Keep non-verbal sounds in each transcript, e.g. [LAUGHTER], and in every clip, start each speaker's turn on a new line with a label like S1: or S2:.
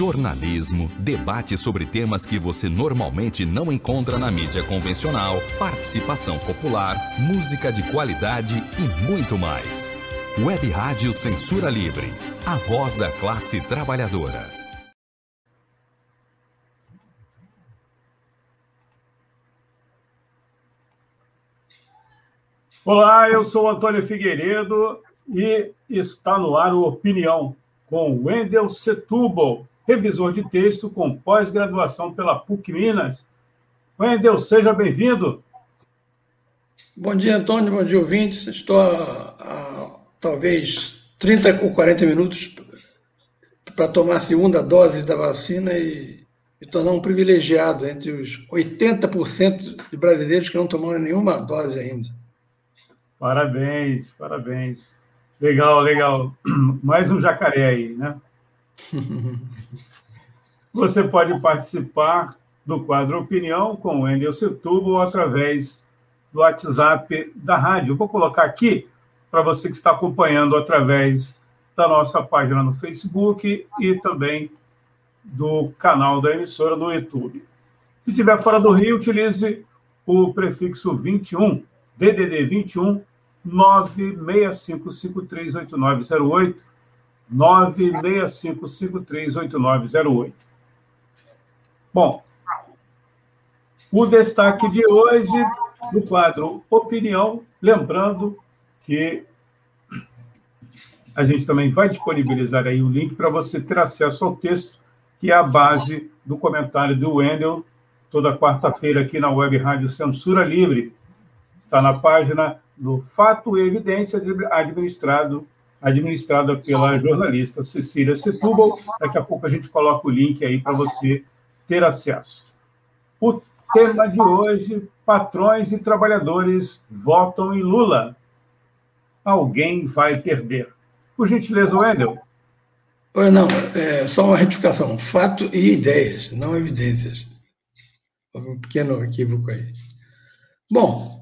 S1: jornalismo, debate sobre temas que você normalmente não encontra na mídia convencional, participação popular, música de qualidade e muito mais. Web Rádio Censura Livre, a voz da classe trabalhadora.
S2: Olá, eu sou Antônio Figueiredo e está no ar o Opinião com Wendel Setúbal, revisor de texto com pós-graduação pela PUC Minas. Wendel, seja bem-vindo.
S3: Bom dia, Antônio, bom dia, ouvintes. Estou a, a talvez 30 ou 40 minutos para tomar a segunda dose da vacina e me tornar um privilegiado entre os 80% de brasileiros que não tomaram nenhuma dose ainda.
S2: Parabéns, parabéns. Legal, legal. [CLEARS THROAT] Mais um jacaré aí, né? [LAUGHS] Você pode participar do quadro Opinião com o Endel Setúbal através do WhatsApp da rádio. Vou colocar aqui para você que está acompanhando através da nossa página no Facebook e também do canal da emissora no YouTube. Se estiver fora do Rio, utilize o prefixo 21, DDD 21 965538908, 965538908. Bom, o destaque de hoje do quadro Opinião, lembrando que a gente também vai disponibilizar aí o link para você ter acesso ao texto, que é a base do comentário do Wendel, toda quarta-feira aqui na Web Rádio Censura Livre. Está na página do Fato e Evidência administrado administrada pela jornalista Cecília Setúbal. Daqui a pouco a gente coloca o link aí para você ter acesso. O tema de hoje: patrões e trabalhadores votam em Lula. Alguém vai perder. Por gentileza, Wendel.
S3: Pois não, é só uma retificação. Fato e ideias, não evidências. Um pequeno equívoco aí. Bom,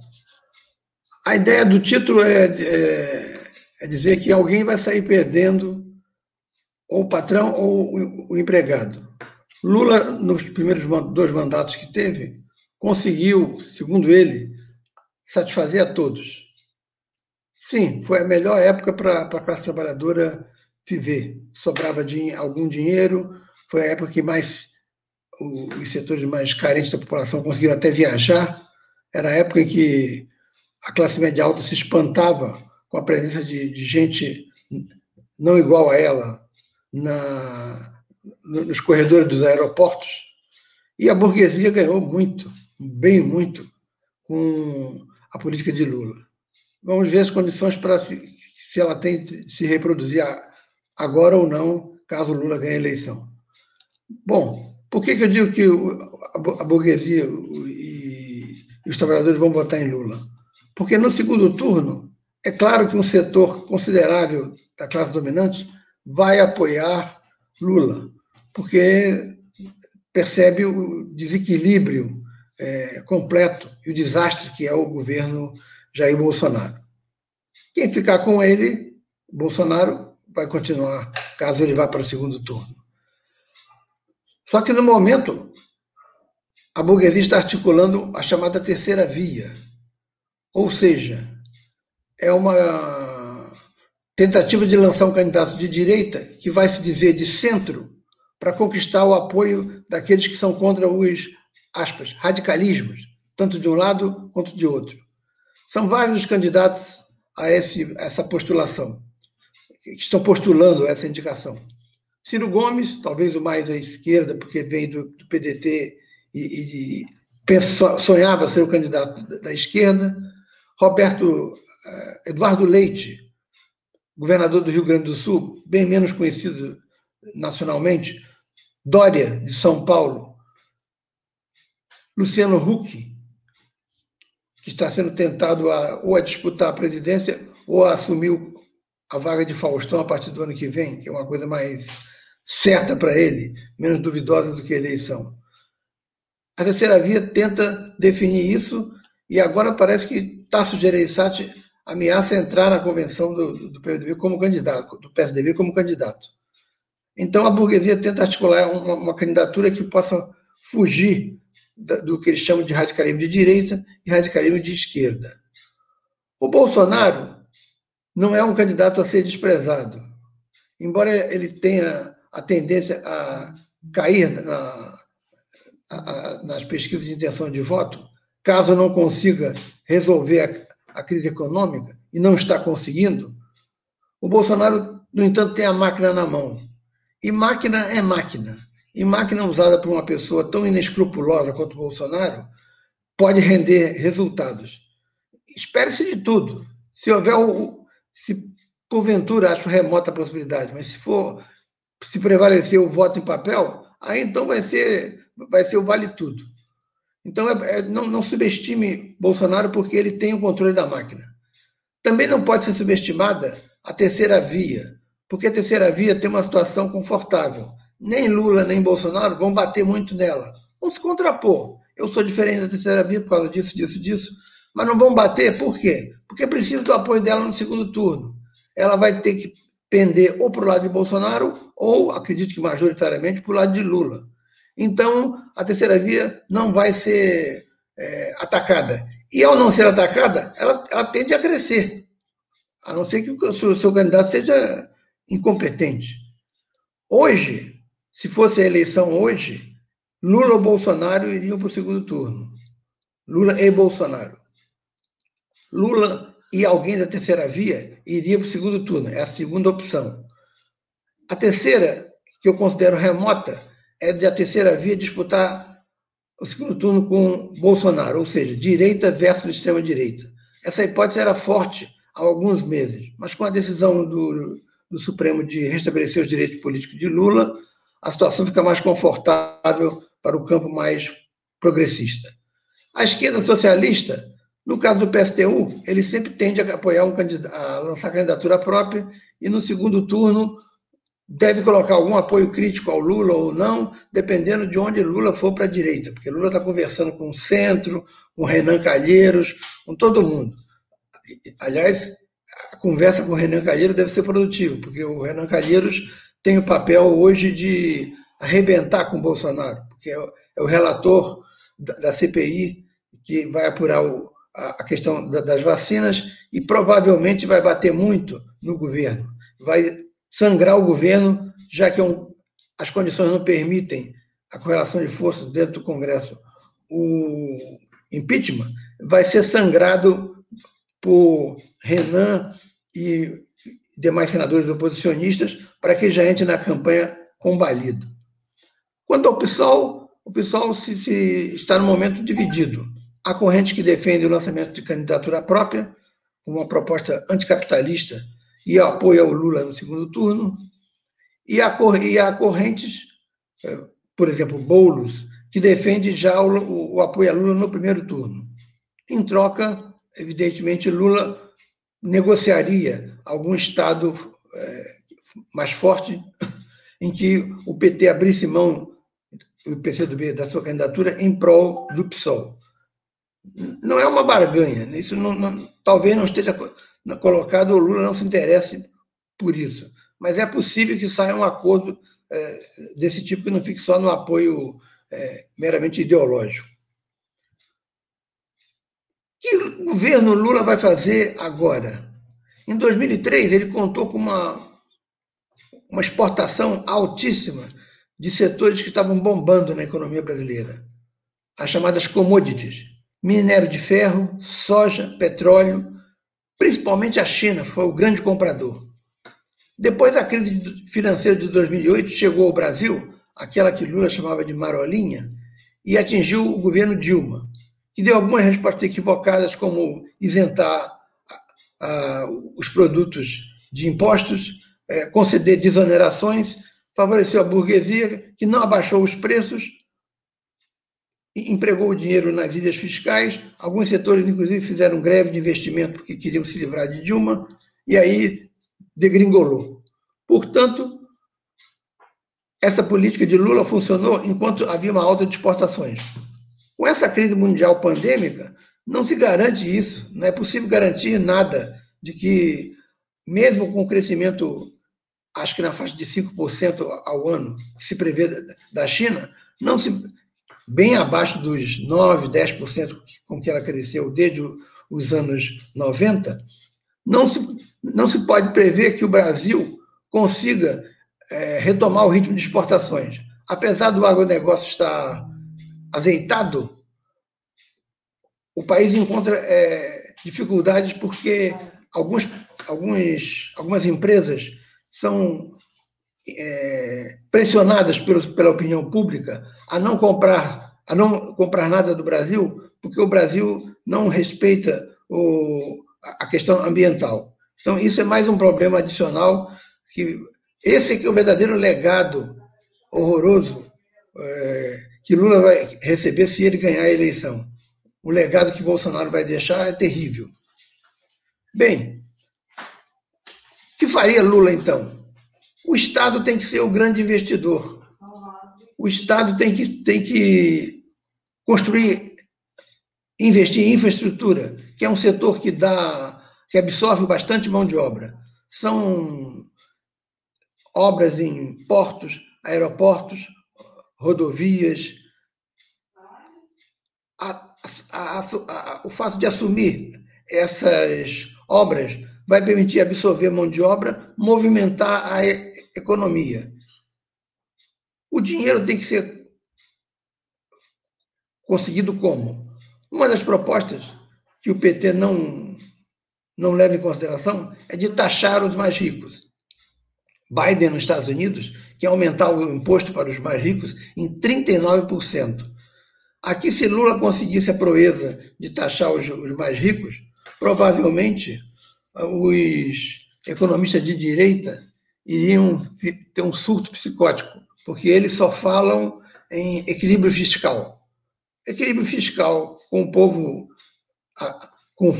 S3: a ideia do título é, é, é, dizer que alguém vai sair perdendo, ou o patrão ou o, o empregado. Lula, nos primeiros dois mandatos que teve, conseguiu, segundo ele, satisfazer a todos. Sim, foi a melhor época para a classe trabalhadora viver. Sobrava algum dinheiro, foi a época que mais os setores mais carentes da população conseguiram até viajar. Era a época em que a classe média alta se espantava com a presença de, de gente não igual a ela na, nos corredores dos aeroportos. E a burguesia ganhou muito, bem muito, com a política de Lula. Vamos ver as condições para se, se ela tem se reproduzir agora ou não, caso Lula ganhe a eleição. Bom, por que, que eu digo que a burguesia e os trabalhadores vão votar em Lula? Porque no segundo turno, é claro que um setor considerável da classe dominante vai apoiar Lula, porque percebe o desequilíbrio é, completo e o desastre que é o governo Jair Bolsonaro. Quem ficar com ele, Bolsonaro, vai continuar, caso ele vá para o segundo turno. Só que no momento, a burguesia está articulando a chamada terceira via, ou seja, é uma tentativa de lançar um candidato de direita que vai se dizer de centro para conquistar o apoio daqueles que são contra os aspas, radicalismos, tanto de um lado quanto de outro. São vários os candidatos a, esse, essa postulação, que estão postulando essa indicação. Ciro Gomes, talvez o mais à esquerda, porque veio do, do PDT e, e pensa, sonhava ser o candidato da, da esquerda. Roberto Eduardo Leite, governador do Rio Grande do Sul, bem menos conhecido nacionalmente, Dória, de São Paulo, Luciano Huck, que está sendo tentado a, ou a disputar a presidência ou a assumir a vaga de Faustão a partir do ano que vem, que é uma coisa mais certa para ele, menos duvidosa do que a eleição. A terceira via tenta definir isso e agora parece que Tasso Gereissati ameaça entrar na convenção do, do PSDB como candidato, do PSDB como candidato. Então a burguesia tenta articular uma, uma candidatura que possa fugir do que eles chamam de radicalismo de direita e radicalismo de esquerda. O Bolsonaro não é um candidato a ser desprezado. Embora ele tenha a tendência a cair na, a, a, nas pesquisas de intenção de voto, caso não consiga resolver a, crise econômica, e não está conseguindo, o Bolsonaro, no entanto, tem a máquina na mão. E máquina é máquina. E máquina usada por uma pessoa tão inescrupulosa quanto o Bolsonaro pode render resultados. Espere-se de tudo. Se houver o, se porventura acho remota a possibilidade, mas se for se prevalecer o voto em papel, aí então vai ser vai ser o vale tudo. Então é, é, não, não subestime Bolsonaro porque ele tem o controle da máquina. Também não pode ser subestimada a terceira via, porque a terceira via tem uma situação confortável. Nem Lula nem Bolsonaro vão bater muito nela. Vão se contrapor. Eu sou diferente da terceira via por causa disso, disso, disso. Mas não vão bater, por quê? Porque precisa do apoio dela no segundo turno. Ela vai ter que pender ou para o lado de Bolsonaro, ou, acredito que majoritariamente, para o lado de Lula. Então, a terceira via não vai ser é, atacada. E ao não ser atacada, ela, ela tende a crescer, a não ser que o seu, seu candidato seja incompetente. Hoje, se fosse a eleição hoje, Lula ou Bolsonaro iriam para o segundo turno. Lula e Bolsonaro. Lula e alguém da terceira via iria para o segundo turno. É a segunda opção. A terceira, que eu considero remota, é de a terceira via disputar o segundo turno com Bolsonaro, ou seja, direita versus extrema-direita. Essa hipótese era forte há alguns meses, mas com a decisão do, do Supremo de restabelecer os direitos políticos de Lula, a situação fica mais confortável para o campo mais progressista. A esquerda socialista, no caso do PSTU, ele sempre tende a apoiar um candidato, a lançar candidatura própria e no segundo turno deve colocar algum apoio crítico ao Lula ou não, dependendo de onde Lula for para a direita, porque Lula está conversando com o centro, com Renan Calheiros, com todo mundo. Aliás, a conversa com o Renan Calheiros deve ser produtiva, porque o Renan Calheiros tem o papel hoje de arrebentar com o Bolsonaro, porque é o é relator da CPI que vai apurar a questão das vacinas e provavelmente vai bater muito no governo. Vai sangrar o governo, já que é as condições não permitem a correlação de forças dentro do Congresso. O impeachment vai ser sangrado por Renan e demais senadores oposicionistas para que já entre na campanha combalido. Quanto ao PSOL, o PSOL se, se está no momento dividido. Há correntes que defendem o lançamento de candidatura própria, uma proposta anticapitalista e apoio ao Lula no segundo turno, e há, e correntes, é, por exemplo, Boulos, que defende já o, o apoio a Lula no primeiro turno. Em troca, evidentemente, Lula negociaria algum Estado é, mais forte [LAUGHS] em que o PT abrisse mão, o PCdoB, da sua candidatura em prol do PSOL. Não é uma barganha, isso não, não, talvez não esteja colocado, o Lula não se interesse por isso. Mas é possível que saia um acordo é, desse tipo que não fique só no apoio é, meramente ideológico. Que o governo Lula vai fazer agora? Em 2003, ele contou com uma, uma exportação altíssima de setores que estavam bombando na economia brasileira, as chamadas commodities: minério de ferro, soja, petróleo, Principalmente a China foi o grande comprador. Depois da crise financeira de 2008, chegou ao Brasil, aquela que Lula chamava de marolinha, e atingiu o governo Dilma, que deu algumas respostas equivocadas, como isentar os produtos de impostos, é, conceder desonerações, favoreceu a burguesia, que não abaixou os preços empregou o dinheiro nas ilhas fiscais, alguns setores, inclusive, fizeram greve de investimento porque queriam se livrar de Dilma, e aí degringolou. Portanto, essa política de Lula funcionou enquanto havia uma alta de exportações. Com essa crise mundial pandêmica, não se garante isso, não é possível garantir nada de que, mesmo com o crescimento acho que na faixa de 5% ao ano, que se prevê da China, não se, bem abaixo dos 9%, 10% com que ela cresceu desde os anos 90, não se, não se pode prever que o Brasil consiga é, retomar o ritmo de exportações. Apesar do agronegócio estar azeitado, o país encontra é, dificuldades porque alguns, alguns, algumas empresas são é, pressionadas pelo, pela opinião pública a não comprar a não comprar nada do Brasil porque o Brasil não respeita o, a questão ambiental. Então isso é mais um problema adicional que esse que é o verdadeiro legado horroroso é, que Lula vai receber se ele ganhar a eleição. O legado que Bolsonaro vai deixar é terrível. Bem, o que faria Lula então? O Estado tem que ser o grande investidor. O Estado tem que, tem que construir, investir em infraestrutura, que é um setor que dá, que absorve bastante mão de obra. São obras em portos, aeroportos, rodovias. A, a, a, o fato de assumir essas obras vai permitir absorver mão de obra, movimentar a economia. O dinheiro tem que ser conseguido como? Uma das propostas que o PT não, não leva em consideração é de taxar os mais ricos. Biden, nos Estados Unidos, quer aumentar o imposto para os mais ricos em 39%. Aqui, se Lula conseguisse a proeza de taxar os, os mais ricos, provavelmente os economistas de direita iriam ter um surto psicótico, porque eles só falam em equilíbrio fiscal. Equilíbrio fiscal com o povo, com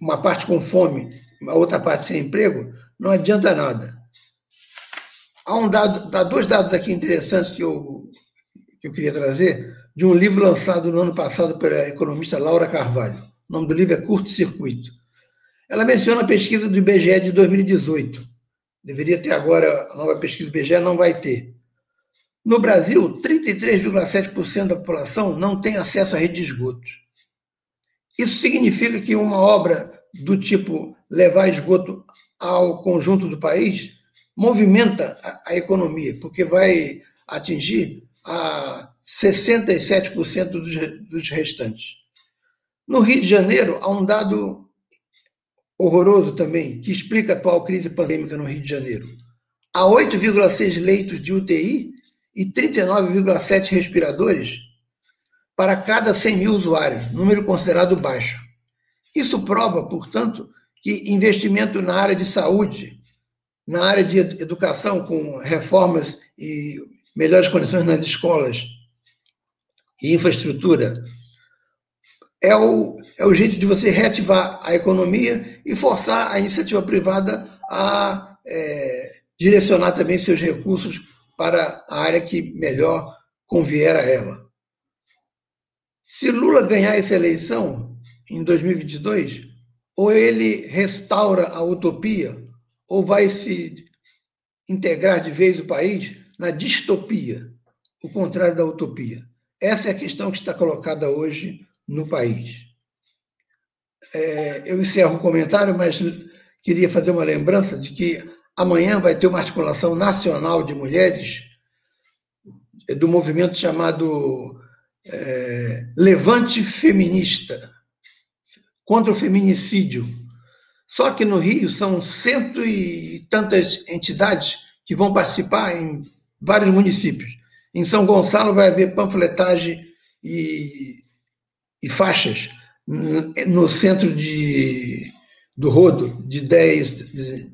S3: uma parte com fome, a outra parte sem emprego, não adianta nada. Há, um dado, há dois dados aqui interessantes que eu, que eu queria trazer, de um livro lançado no ano passado pela economista Laura Carvalho. O nome do livro é Curto Circuito. Ela menciona a pesquisa do IBGE de 2018. Deveria ter agora, a nova pesquisa do IBGE não vai ter. No Brasil, 33,7% da população não tem acesso à rede de esgoto. Isso significa que uma obra do tipo levar esgoto ao conjunto do país movimenta a, economia, porque vai atingir a 67% dos, dos restantes. No Rio de Janeiro, há um dado horroroso também, que explica a atual crise pandêmica no Rio de Janeiro. Há 8,6 leitos de UTI e 39,7 respiradores para cada 100 mil usuários, número considerado baixo. Isso prova, portanto, que investimento na área de saúde na área de educação, com reformas e melhores condições nas escolas e infraestrutura, é o, é o jeito de você reativar a economia e forçar a iniciativa privada a é, direcionar também seus recursos para a área que melhor convier a ela. Se Lula ganhar essa eleição em 2022, ou ele restaura a utopia, ou vai se integrar de vez o país na distopia, o contrário da utopia? Essa é a questão que está colocada hoje no país. É, eu encerro o comentário, mas queria fazer uma lembrança de que amanhã vai ter uma articulação nacional de mulheres do movimento chamado é, Levante Feminista contra o feminicídio só que no Rio são cento e tantas entidades que vão participar em vários municípios. Em São Gonçalo vai haver panfletagem e, e faixas no centro de, do Rodo, de 10, de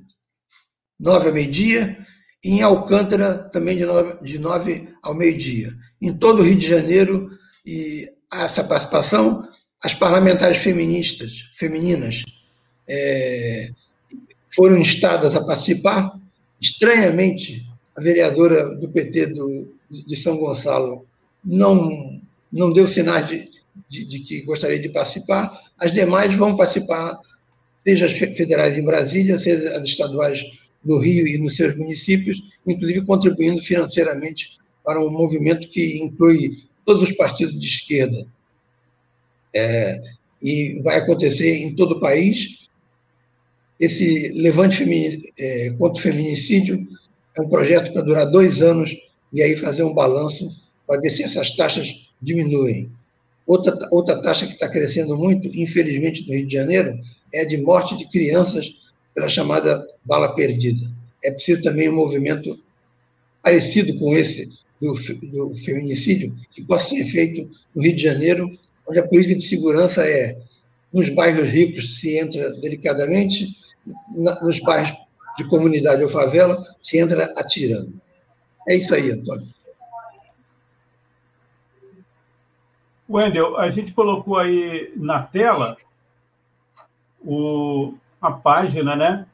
S3: 9 ao meio-dia, e em Alcântara também de 9, de 9 ao meio-dia. Em todo o Rio de Janeiro, e essa participação, as parlamentares feministas, femininas, é, foram instadas a participar. Estranhamente, a vereadora do PT do, de São Gonçalo não, não deu sinais de, de, de, que gostaria de participar. As demais vão participar, seja as federais em Brasília, seja as estaduais no Rio e nos seus municípios, inclusive contribuindo financeiramente para um movimento que inclui todos os partidos de esquerda. É, e vai acontecer em todo o país. Esse levante é, contra o feminicídio é um projeto para durar dois anos e aí fazer um balanço para ver se essas taxas diminuem. Outra, outra taxa que está crescendo muito, infelizmente, no Rio de Janeiro, é a de morte de crianças pela chamada bala perdida. É preciso também um movimento parecido com esse do, do feminicídio, que possa ser feito no Rio de Janeiro, onde a política de segurança é nos bairros ricos se entra delicadamente, nos bairros de comunidade ou favela se entra atirando. É isso aí, Antônio.
S2: Wendel, a gente colocou aí na tela o, a página, né?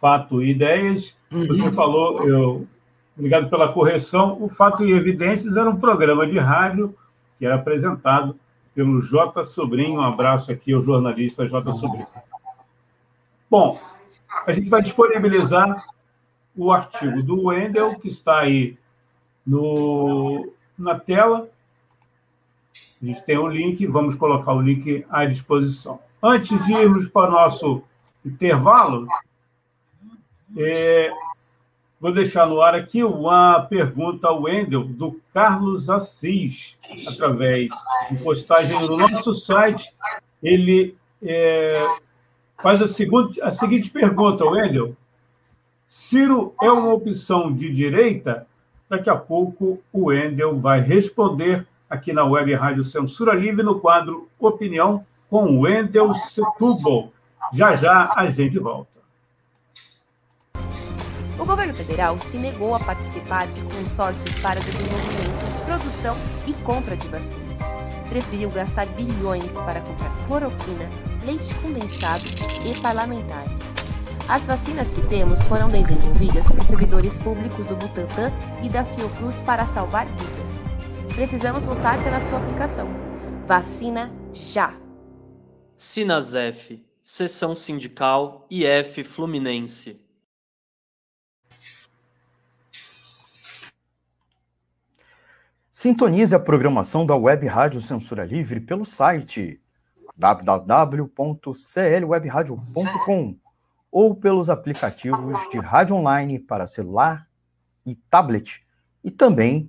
S2: Fato e Ideias. Você uhum. falou, eu, obrigado pela correção. O Fato e Evidências era um programa de rádio que era apresentado pelo J. Sobrinho. Um abraço aqui ao jornalista J. Sobrinho. Bom, a gente vai disponibilizar o artigo do Wendel, que está aí no, na tela. A gente tem um link, vamos colocar o link à disposição. Antes de irmos para o nosso intervalo, é, vou deixar no ar aqui uma pergunta ao Wendel, do Carlos Assis, através de postagem no nosso site. Ele é, faz a, seguinte, a seguinte pergunta, Wendel. Ciro é uma opção de direita? Daqui a pouco o Wendel vai responder aqui na Web Rádio Censura Livre no quadro Opinião com Wendel Setúbal. Já já a gente volta.
S4: O governo federal se negou a participar de consórcios para desenvolvimento, produção e compra de vacinas. Preferiu gastar bilhões para comprar cloroquina, leite condensado e parlamentares. As vacinas que temos foram desenvolvidas por servidores públicos do Butantan e da Fiocruz para salvar vidas. Precisamos lutar pela sua aplicação. Vacina já!
S5: Sinasef, Seção Sindical IF Fluminense.
S6: Sintonize a programação da Web Rádio Censura Livre pelo site www.clwebradio.com ou pelos aplicativos de rádio online para celular e tablet e também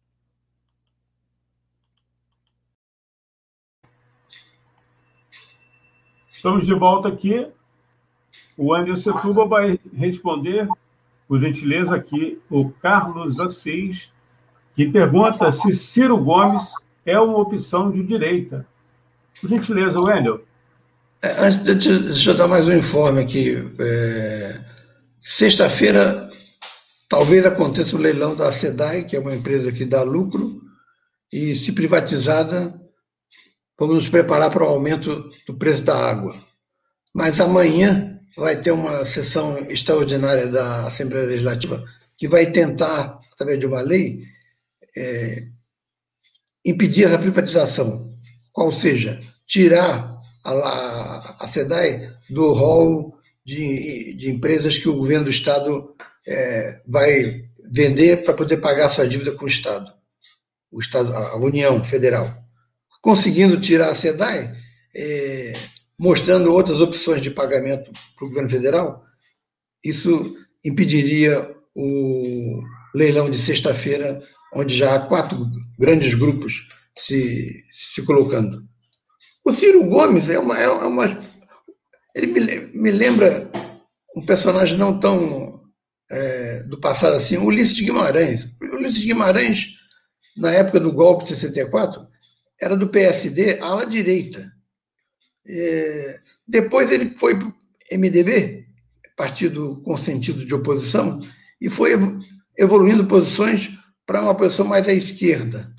S2: Estamos de volta aqui o Anderson Setuba vai responder, por gentileza, aqui o Carlos Assis, que pergunta se Ciro Gomes é uma opção de direita. Por gentileza, Wendel.
S3: É, deixa eu dar mais um informe aqui. É, Sexta-feira, talvez aconteça o leilão da SEDAI, que é uma empresa que dá lucro, e se privatizada, vamos nos preparar para o aumento do preço da água. Mas amanhã vai ter uma sessão extraordinária da Assembleia Legislativa que vai tentar, através de uma lei, é, impedir essa privatização, ou seja, tirar a, a, a SEDAI do rol de, de, empresas que o governo do Estado é, vai vender para poder pagar sua dívida com o Estado, o Estado, a União Federal. Conseguindo tirar a SEDAI, é, mostrando outras opções de pagamento para o governo federal, isso impediria o leilão de sexta-feira, onde já há quatro grandes grupos se, se colocando. O Ciro Gomes é uma. É uma ele me, me lembra um personagem não tão é, do passado assim, Ulisses Guimarães. Ulisses Guimarães, na época do golpe de 64, era do PSD, ala direita. É, depois ele foi para o MDB, partido com sentido de oposição, e foi evoluindo posições para uma posição mais à esquerda.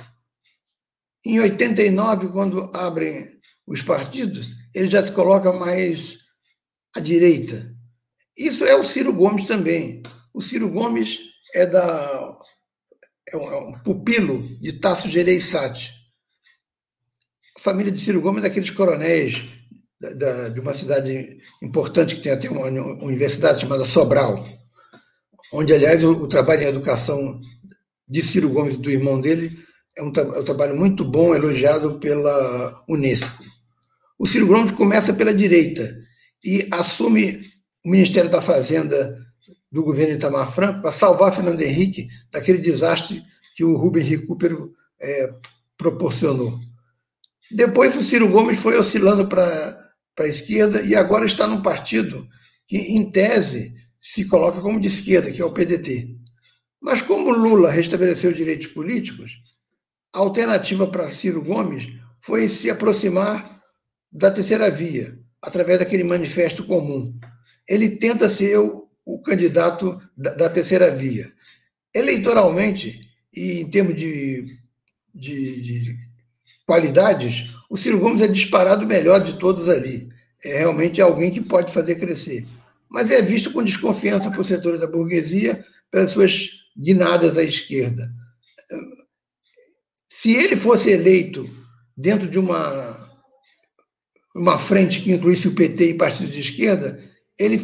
S3: Em 89, quando abrem os partidos, ele já se coloca mais à direita. Isso é o Ciro Gomes também. O Ciro Gomes é da é um, é um pupilo de Tasso Gereissati. Família de Ciro Gomes é daqueles coronéis da, da, de uma cidade importante que tem até uma universidade chamada Sobral, onde, aliás, o, o trabalho em educação de Ciro Gomes e do irmão dele é um, é um trabalho muito bom, elogiado pela Unesco. O Ciro Gomes começa pela direita e assume o Ministério da Fazenda do governo Itamar Franco para salvar Fernando Henrique daquele desastre que o Rubens Recupero é, proporcionou. Depois o Ciro Gomes foi oscilando para a esquerda e agora está num partido que, em tese, se coloca como de esquerda, que é o PDT. Mas como Lula restabeleceu direitos políticos, a alternativa para Ciro Gomes foi se aproximar da terceira via, através daquele manifesto comum. Ele tenta ser o, o candidato da, da, terceira via. Eleitoralmente, e em termos de, de, de qualidades, o Ciro Gomes é disparado melhor de todos ali. É realmente alguém que pode fazer crescer. Mas é visto com desconfiança por setores da burguesia, pelas suas guinadas à esquerda. Se ele fosse eleito dentro de uma uma frente que incluísse o PT e partido de esquerda, ele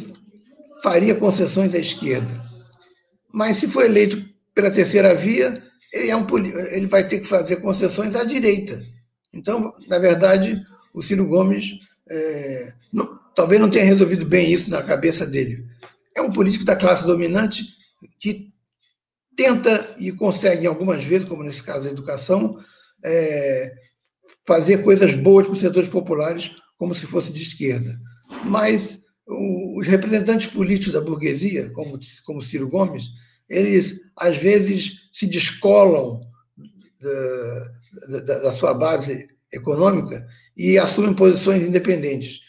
S3: faria concessões à esquerda. Mas se for eleito pela terceira via, ele, é um, ele vai ter que fazer concessões à direita. Então, na verdade, o Ciro Gomes é, não, talvez não tenha resolvido bem isso na cabeça dele. É um político da classe dominante que tenta e consegue, algumas vezes, como nesse caso da educação, é, fazer coisas boas para os setores populares, como se fosse de esquerda. Mas os representantes políticos da burguesia, como, como Ciro Gomes, eles, às vezes, se descolam da, da, da sua base econômica e assumem posições independentes.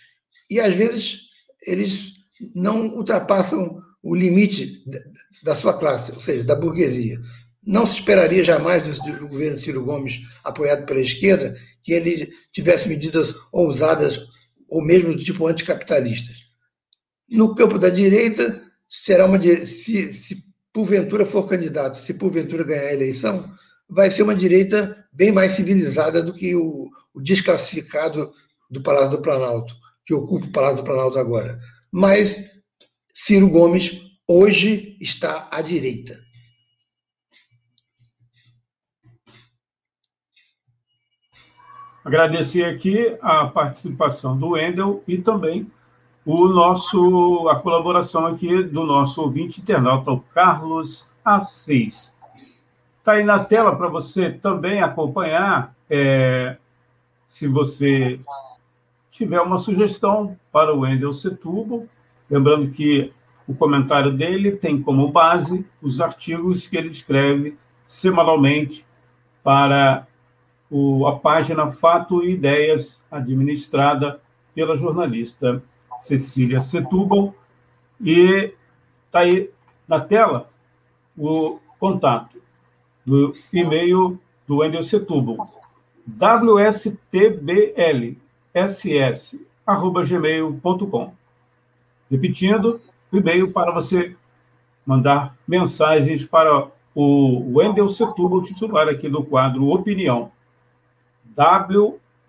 S3: E, às vezes, eles não ultrapassam o limite da sua classe, ou seja, da burguesia. Não se esperaria jamais do, governo Ciro Gomes, apoiado pela esquerda, que ele tivesse medidas ousadas ou mesmo do tipo anticapitalistas. No campo da direita, será uma se, se porventura for candidato, se porventura ganhar a eleição, vai ser uma direita bem mais civilizada do que o, o desclassificado do Palácio do Planalto, que ocupa o Palácio do Planalto agora. Mas Ciro Gomes hoje está à direita.
S2: Agradecer aqui a participação do Wendel e também o nosso, a colaboração aqui do nosso ouvinte internauta, o Carlos A6. Está aí na tela para você também acompanhar. É, se você tiver uma sugestão para o Wendel Setubo, lembrando que o comentário dele tem como base os artigos que ele escreve semanalmente para o, a página Fato e Ideias, administrada pela jornalista Cecília Setúbal. E está aí na tela o contato do e-mail do Wendel Setúbal, wstblss.gmail.com. Repetindo, o e-mail para você mandar mensagens para o Wendel Setúbal, titular aqui do quadro Opinião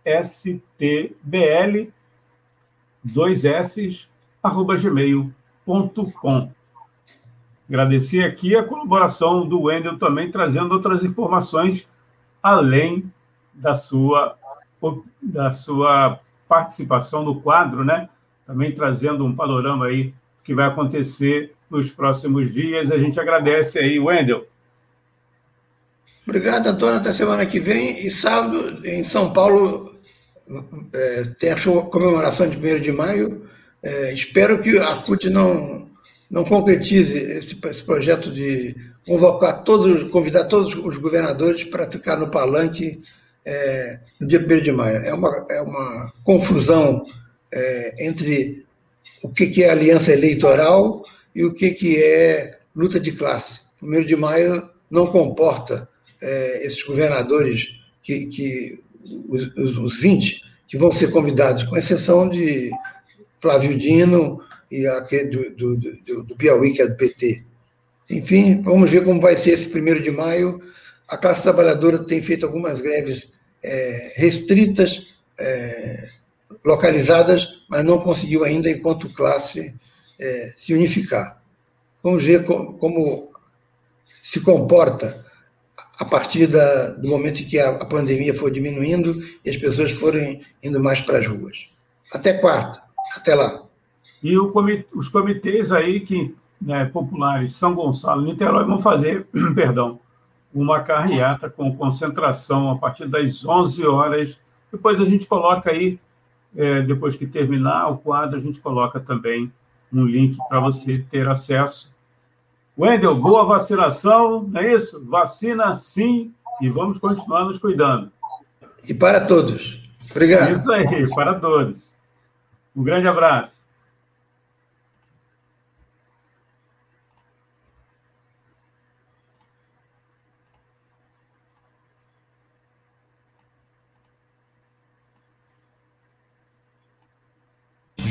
S2: wstbl, dois s. Agradecer aqui a colaboração do Wendel também, trazendo outras informações além da sua, da sua participação no quadro, né? Também trazendo um panorama aí que vai acontecer nos próximos dias. A gente agradece aí, Wendel.
S3: Obrigado, Antônio. Até semana que vem. E sábado, em São Paulo, é, tem a comemoração de 1 de maio. É, espero que a CUT não, não concretize esse, esse, projeto de convocar todos, convidar todos os governadores para ficar no palanque é, no dia 1 de maio. É uma, é uma confusão é, entre o que, que é aliança eleitoral e o que, que é luta de classe. 1 de maio não comporta é, esses governadores, que, que os, os 20 que vão ser convidados, com exceção de Flávio Dino e aquele do, do, do, do Piauí, que é do PT. Enfim, vamos ver como vai ser esse primeiro de maio. A classe trabalhadora tem feito algumas greves é, restritas, é, localizadas, mas não conseguiu ainda, enquanto classe, é, se unificar. Vamos ver como, como se comporta a partir da, do momento em que a, a, pandemia for diminuindo e as pessoas forem indo mais para as ruas. Até quarta. Até lá.
S2: E os comitês aí que né, populares São Gonçalo e Niterói vão fazer, [CLEARS THROAT] perdão, uma carreata com concentração a partir das 11 horas. Depois a gente coloca aí, é, depois que terminar o quadro, a gente coloca também um link para você ter acesso. Wendel, boa vacinação, não é isso? Vacina sim e vamos continuar nos cuidando.
S3: E para todos. Obrigado.
S2: Isso aí, para todos. Um grande abraço.